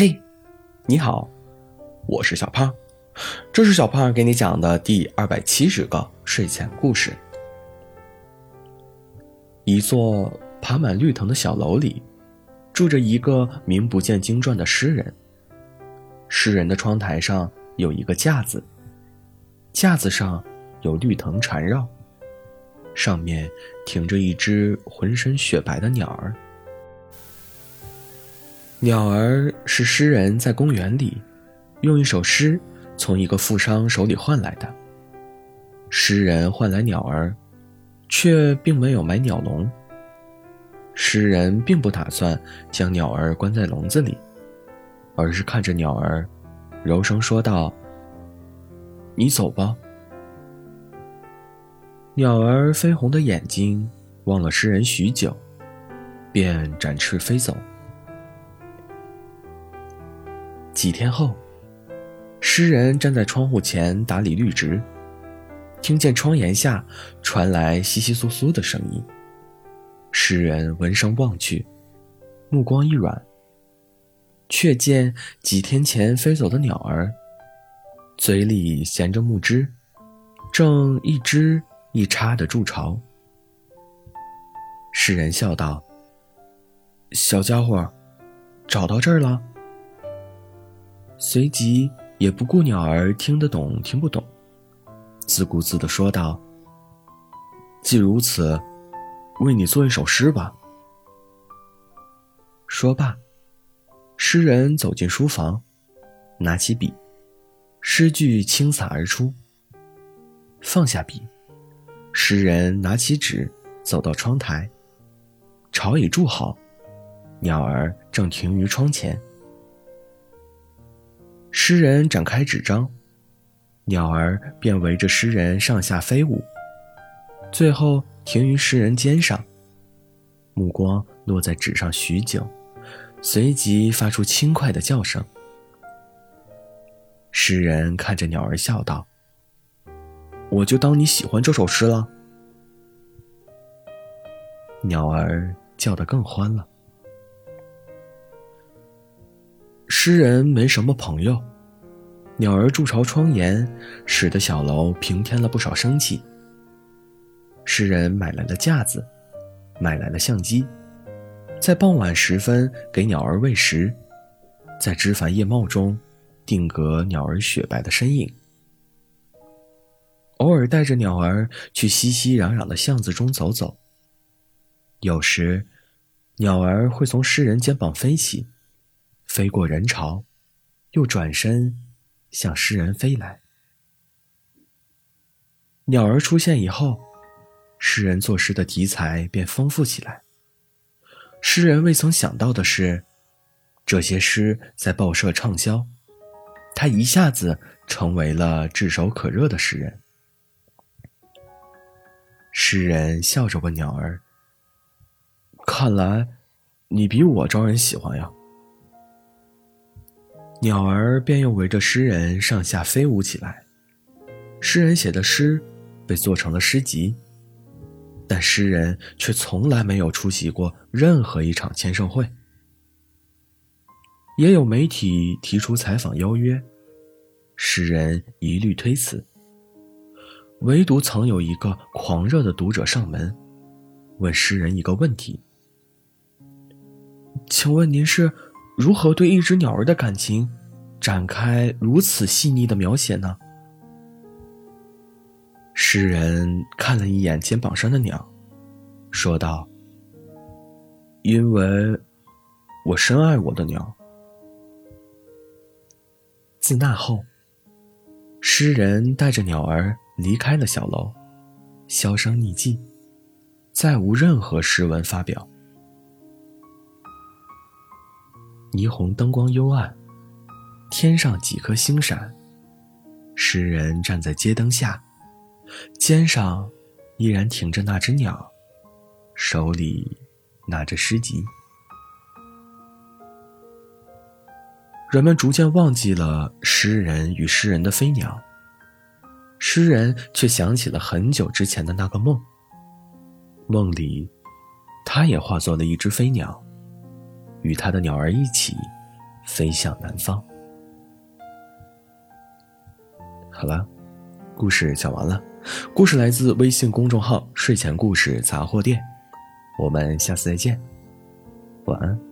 嘿，你好，我是小胖，这是小胖给你讲的第二百七十个睡前故事。一座爬满绿藤的小楼里，住着一个名不见经传的诗人。诗人的窗台上有一个架子，架子上有绿藤缠绕，上面停着一只浑身雪白的鸟儿。鸟儿是诗人在公园里用一首诗从一个富商手里换来的。诗人换来鸟儿，却并没有买鸟笼。诗人并不打算将鸟儿关在笼子里，而是看着鸟儿，柔声说道：“你走吧。”鸟儿绯红的眼睛望了诗人许久，便展翅飞走。几天后，诗人站在窗户前打理绿植，听见窗檐下传来窸窸窣窣的声音。诗人闻声望去，目光一软，却见几天前飞走的鸟儿，嘴里衔着木枝，正一枝一插的筑巢。诗人笑道：“小家伙，找到这儿了。”随即也不顾鸟儿听得懂听不懂，自顾自地说道：“既如此，为你做一首诗吧。”说罢，诗人走进书房，拿起笔，诗句轻洒而出。放下笔，诗人拿起纸，走到窗台，巢已筑好，鸟儿正停于窗前。诗人展开纸张，鸟儿便围着诗人上下飞舞，最后停于诗人肩上，目光落在纸上许久，随即发出轻快的叫声。诗人看着鸟儿笑道：“我就当你喜欢这首诗了。”鸟儿叫得更欢了。诗人没什么朋友，鸟儿筑巢窗檐，使得小楼平添了不少生气。诗人买来了架子，买来了相机，在傍晚时分给鸟儿喂食，在枝繁叶茂中定格鸟儿雪白的身影。偶尔带着鸟儿去熙熙攘攘的巷子中走走。有时，鸟儿会从诗人肩膀飞起。飞过人潮，又转身向诗人飞来。鸟儿出现以后，诗人作诗的题材便丰富起来。诗人未曾想到的是，这些诗在报社畅销，他一下子成为了炙手可热的诗人。诗人笑着问鸟儿：“看来，你比我招人喜欢呀？”鸟儿便又围着诗人上下飞舞起来。诗人写的诗被做成了诗集，但诗人却从来没有出席过任何一场签售会。也有媒体提出采访邀约，诗人一律推辞。唯独曾有一个狂热的读者上门，问诗人一个问题：“请问您是？”如何对一只鸟儿的感情展开如此细腻的描写呢？诗人看了一眼肩膀上的鸟，说道：“因为，我深爱我的鸟。”自那后，诗人带着鸟儿离开了小楼，销声匿迹，再无任何诗文发表。霓虹灯光幽暗，天上几颗星闪。诗人站在街灯下，肩上依然停着那只鸟，手里拿着诗集。人们逐渐忘记了诗人与诗人的飞鸟，诗人却想起了很久之前的那个梦。梦里，他也化作了一只飞鸟。与他的鸟儿一起，飞向南方。好了，故事讲完了。故事来自微信公众号“睡前故事杂货店”。我们下次再见，晚安。